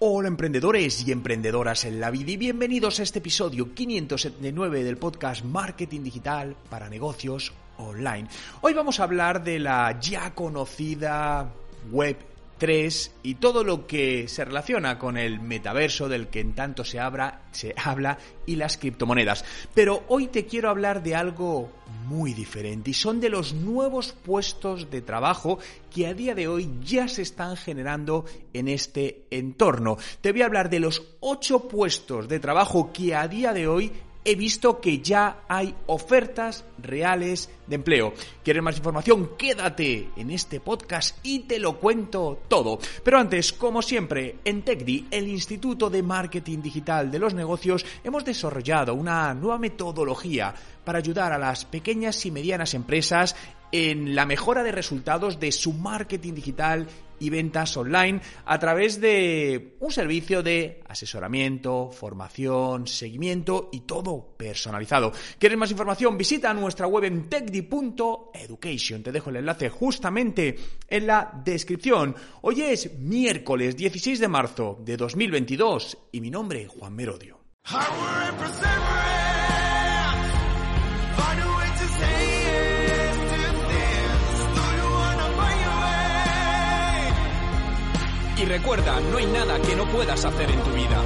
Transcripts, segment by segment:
Hola emprendedores y emprendedoras en la vida y bienvenidos a este episodio 579 del podcast Marketing Digital para Negocios Online. Hoy vamos a hablar de la ya conocida web 3 y todo lo que se relaciona con el metaverso del que en tanto se, se habla y las criptomonedas. Pero hoy te quiero hablar de algo muy diferente y son de los nuevos puestos de trabajo que a día de hoy ya se están generando en este entorno. Te voy a hablar de los 8 puestos de trabajo que a día de hoy he visto que ya hay ofertas reales de empleo. ¿Quieres más información? Quédate en este podcast y te lo cuento todo. Pero antes, como siempre, en TechDi, el Instituto de Marketing Digital de los Negocios, hemos desarrollado una nueva metodología para ayudar a las pequeñas y medianas empresas en la mejora de resultados de su marketing digital y ventas online a través de un servicio de asesoramiento, formación, seguimiento y todo personalizado. ¿Quieres más información? Visita nuestra web en techdi.education. Te dejo el enlace justamente en la descripción. Hoy es miércoles 16 de marzo de 2022 y mi nombre es Juan Merodio. Y recuerda, no hay nada que no puedas hacer en tu vida.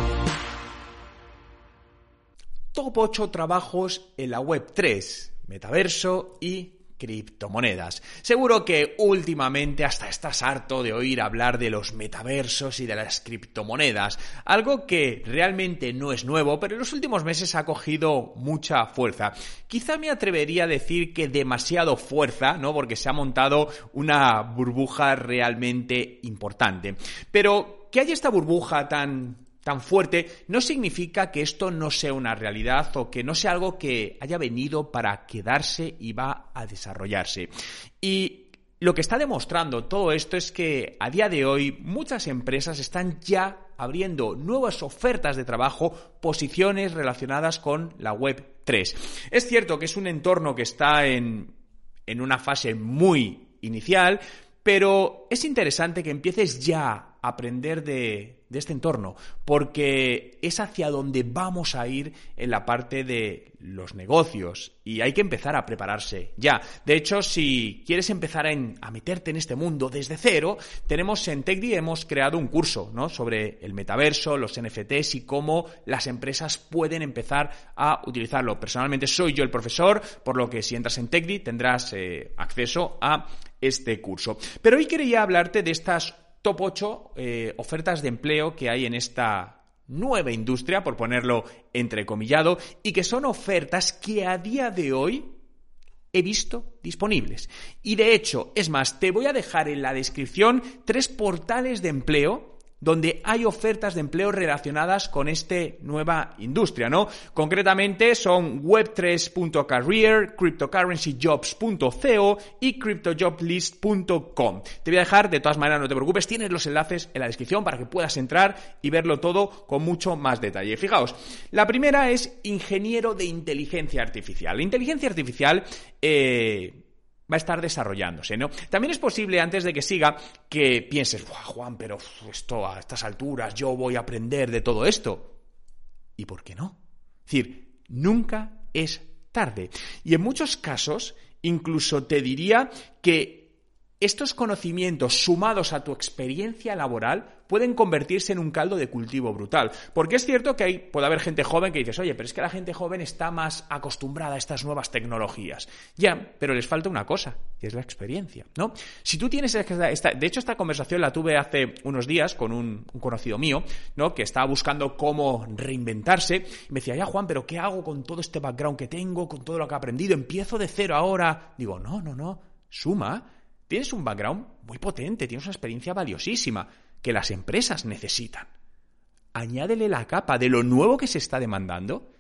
Top 8 trabajos en la web 3, metaverso y criptomonedas. Seguro que últimamente hasta estás harto de oír hablar de los metaversos y de las criptomonedas, algo que realmente no es nuevo, pero en los últimos meses ha cogido mucha fuerza. Quizá me atrevería a decir que demasiado fuerza, ¿no? Porque se ha montado una burbuja realmente importante. Pero que haya esta burbuja tan tan fuerte, no significa que esto no sea una realidad o que no sea algo que haya venido para quedarse y va a desarrollarse. Y lo que está demostrando todo esto es que a día de hoy muchas empresas están ya abriendo nuevas ofertas de trabajo, posiciones relacionadas con la web 3. Es cierto que es un entorno que está en, en una fase muy inicial, pero es interesante que empieces ya aprender de, este entorno, porque es hacia donde vamos a ir en la parte de los negocios y hay que empezar a prepararse ya. De hecho, si quieres empezar a, meterte en este mundo desde cero, tenemos en TechDi hemos creado un curso sobre el metaverso, los NFTs y cómo las empresas pueden empezar a utilizarlo. Personalmente soy yo el profesor, por lo que si entras en TechDi tendrás eh, acceso a este curso. Pero hoy quería hablarte de estas top 8 eh, ofertas de empleo que hay en esta nueva industria, por ponerlo entrecomillado, y que son ofertas que a día de hoy he visto disponibles. Y de hecho, es más, te voy a dejar en la descripción tres portales de empleo donde hay ofertas de empleo relacionadas con esta nueva industria, ¿no? Concretamente son web3.career, cryptocurrencyjobs.co y cryptojoblist.com. Te voy a dejar, de todas maneras, no te preocupes, tienes los enlaces en la descripción para que puedas entrar y verlo todo con mucho más detalle. Fijaos, la primera es ingeniero de inteligencia artificial. La inteligencia artificial eh, va a estar desarrollándose, ¿no? También es posible, antes de que siga, que pienses, Juan, pero esto a estas alturas yo voy a aprender de todo esto. ¿Y por qué no? Es decir, nunca es tarde. Y en muchos casos, incluso te diría que estos conocimientos sumados a tu experiencia laboral pueden convertirse en un caldo de cultivo brutal. Porque es cierto que hay, puede haber gente joven que dices, oye, pero es que la gente joven está más acostumbrada a estas nuevas tecnologías. Ya, pero les falta una cosa, que es la experiencia, ¿no? Si tú tienes esta, de hecho, esta conversación la tuve hace unos días con un, un conocido mío, ¿no? Que estaba buscando cómo reinventarse. Y me decía, ya Juan, pero ¿qué hago con todo este background que tengo, con todo lo que he aprendido? ¿Empiezo de cero ahora? Digo, no, no, no. Suma Tienes un background muy potente, tienes una experiencia valiosísima que las empresas necesitan. Añádele la capa de lo nuevo que se está demandando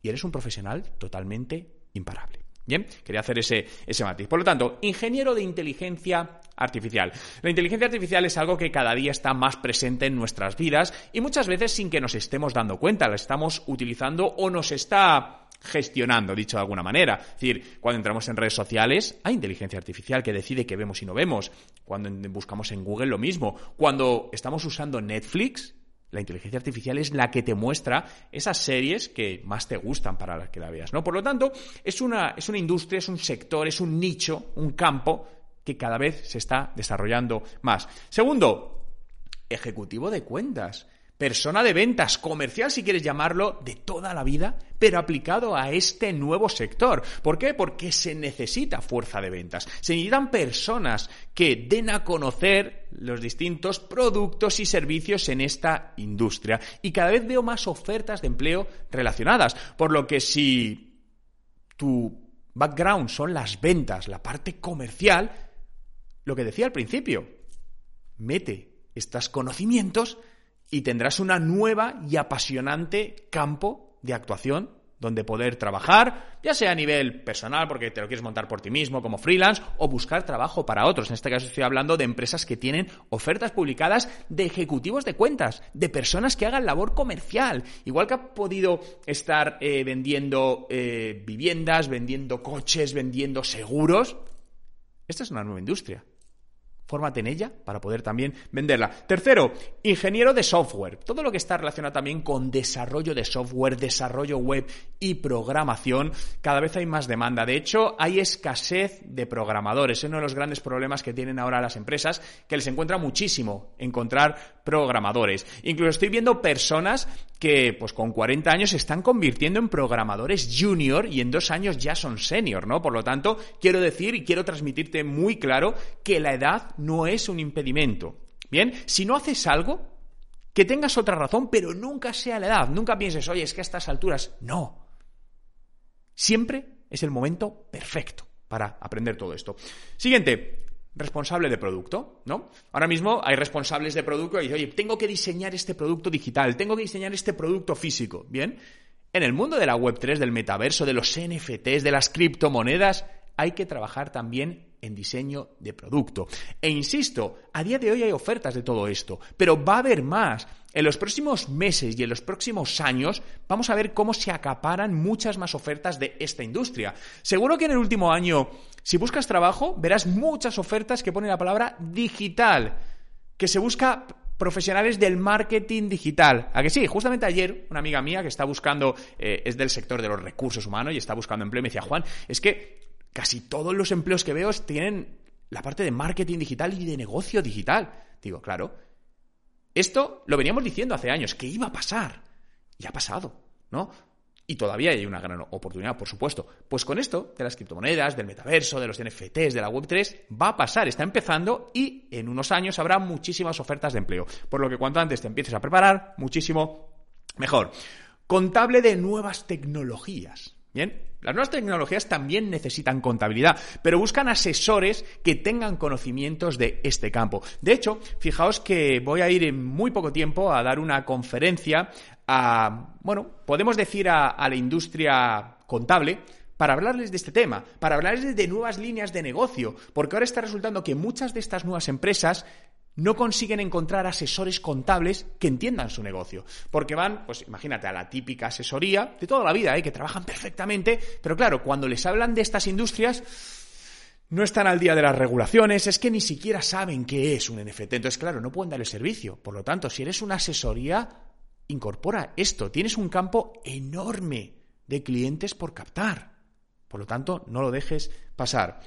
y eres un profesional totalmente imparable. Bien, quería hacer ese, ese matiz. Por lo tanto, ingeniero de inteligencia artificial. La inteligencia artificial es algo que cada día está más presente en nuestras vidas y muchas veces sin que nos estemos dando cuenta, la estamos utilizando o nos está gestionando, dicho de alguna manera. Es decir, cuando entramos en redes sociales, hay inteligencia artificial que decide qué vemos y no vemos. Cuando buscamos en Google, lo mismo. Cuando estamos usando Netflix, la inteligencia artificial es la que te muestra esas series que más te gustan para las que la veas, ¿no? Por lo tanto, es una, es una industria, es un sector, es un nicho, un campo que cada vez se está desarrollando más. Segundo, ejecutivo de cuentas persona de ventas, comercial si quieres llamarlo, de toda la vida, pero aplicado a este nuevo sector. ¿Por qué? Porque se necesita fuerza de ventas. Se necesitan personas que den a conocer los distintos productos y servicios en esta industria. Y cada vez veo más ofertas de empleo relacionadas. Por lo que si tu background son las ventas, la parte comercial, lo que decía al principio, mete estos conocimientos y tendrás una nueva y apasionante campo de actuación donde poder trabajar, ya sea a nivel personal, porque te lo quieres montar por ti mismo como freelance, o buscar trabajo para otros. En este caso estoy hablando de empresas que tienen ofertas publicadas de ejecutivos de cuentas, de personas que hagan labor comercial. Igual que ha podido estar eh, vendiendo eh, viviendas, vendiendo coches, vendiendo seguros. Esta es una nueva industria. Fórmate en ella para poder también venderla. Tercero, ingeniero de software. Todo lo que está relacionado también con desarrollo de software, desarrollo web y programación. Cada vez hay más demanda. De hecho, hay escasez de programadores. Es uno de los grandes problemas que tienen ahora las empresas, que les encuentra muchísimo encontrar programadores. Incluso estoy viendo personas que pues con 40 años se están convirtiendo en programadores junior y en dos años ya son senior, ¿no? Por lo tanto, quiero decir y quiero transmitirte muy claro que la edad no es un impedimento. Bien, si no haces algo, que tengas otra razón, pero nunca sea la edad. Nunca pienses, oye, es que a estas alturas. No. Siempre es el momento perfecto para aprender todo esto. Siguiente, responsable de producto, ¿no? Ahora mismo hay responsables de producto y dicen, oye, tengo que diseñar este producto digital, tengo que diseñar este producto físico. Bien, en el mundo de la Web3, del metaverso, de los NFTs, de las criptomonedas, hay que trabajar también en diseño de producto. E insisto, a día de hoy hay ofertas de todo esto, pero va a haber más. En los próximos meses y en los próximos años vamos a ver cómo se acaparan muchas más ofertas de esta industria. Seguro que en el último año, si buscas trabajo, verás muchas ofertas que ponen la palabra digital, que se busca profesionales del marketing digital. ¿A que sí? Justamente ayer una amiga mía que está buscando, eh, es del sector de los recursos humanos y está buscando empleo, me decía, Juan, es que casi todos los empleos que veo tienen la parte de marketing digital y de negocio digital. Digo, claro, esto lo veníamos diciendo hace años, que iba a pasar. Y ha pasado, ¿no? Y todavía hay una gran oportunidad, por supuesto. Pues con esto de las criptomonedas, del metaverso, de los NFTs, de la Web3, va a pasar, está empezando y en unos años habrá muchísimas ofertas de empleo. Por lo que cuanto antes te empieces a preparar, muchísimo mejor. Contable de nuevas tecnologías. Bien, las nuevas tecnologías también necesitan contabilidad, pero buscan asesores que tengan conocimientos de este campo. De hecho, fijaos que voy a ir en muy poco tiempo a dar una conferencia a, bueno, podemos decir a, la industria contable, para hablarles de este tema, para hablarles de nuevas líneas de negocio, porque ahora está resultando que muchas de estas nuevas empresas no consiguen encontrar asesores contables que entiendan su negocio. Porque van, pues imagínate, a la típica asesoría de toda la vida, ¿eh? que trabajan perfectamente, pero claro, cuando les hablan de estas industrias, no están al día de las regulaciones, es que ni siquiera saben qué es un NFT. Entonces, claro, no pueden dar el servicio. Por lo tanto, si eres una asesoría, incorpora esto. Tienes un campo enorme de clientes por captar. Por lo tanto, no lo dejes pasar.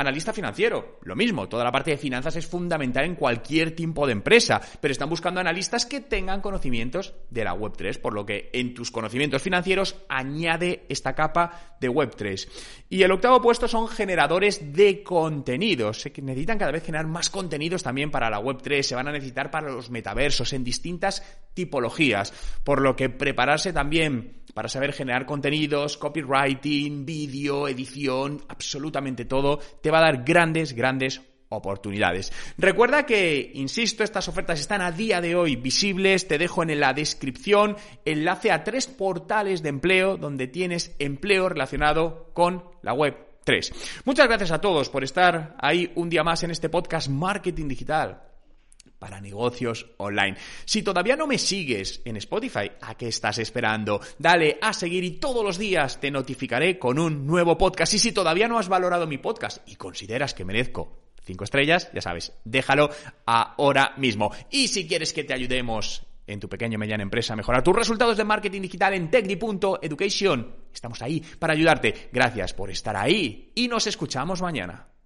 Analista financiero, lo mismo, toda la parte de finanzas es fundamental en cualquier tipo de empresa, pero están buscando analistas que tengan conocimientos de la Web3, por lo que en tus conocimientos financieros añade esta capa de Web3. Y el octavo puesto son generadores de contenidos. Se necesitan cada vez generar más contenidos también para la Web3, se van a necesitar para los metaversos en distintas tipologías, por lo que prepararse también para saber generar contenidos, copywriting, vídeo, edición, absolutamente todo, te va a dar grandes, grandes oportunidades. Recuerda que, insisto, estas ofertas están a día de hoy visibles, te dejo en la descripción enlace a tres portales de empleo donde tienes empleo relacionado con la web 3. Muchas gracias a todos por estar ahí un día más en este podcast Marketing Digital para negocios online. Si todavía no me sigues en Spotify, ¿a qué estás esperando? Dale a seguir y todos los días te notificaré con un nuevo podcast. Y si todavía no has valorado mi podcast y consideras que merezco cinco estrellas, ya sabes, déjalo ahora mismo. Y si quieres que te ayudemos en tu pequeña y mediana empresa a mejorar tus resultados de marketing digital en techdi.education. Estamos ahí para ayudarte. Gracias por estar ahí y nos escuchamos mañana.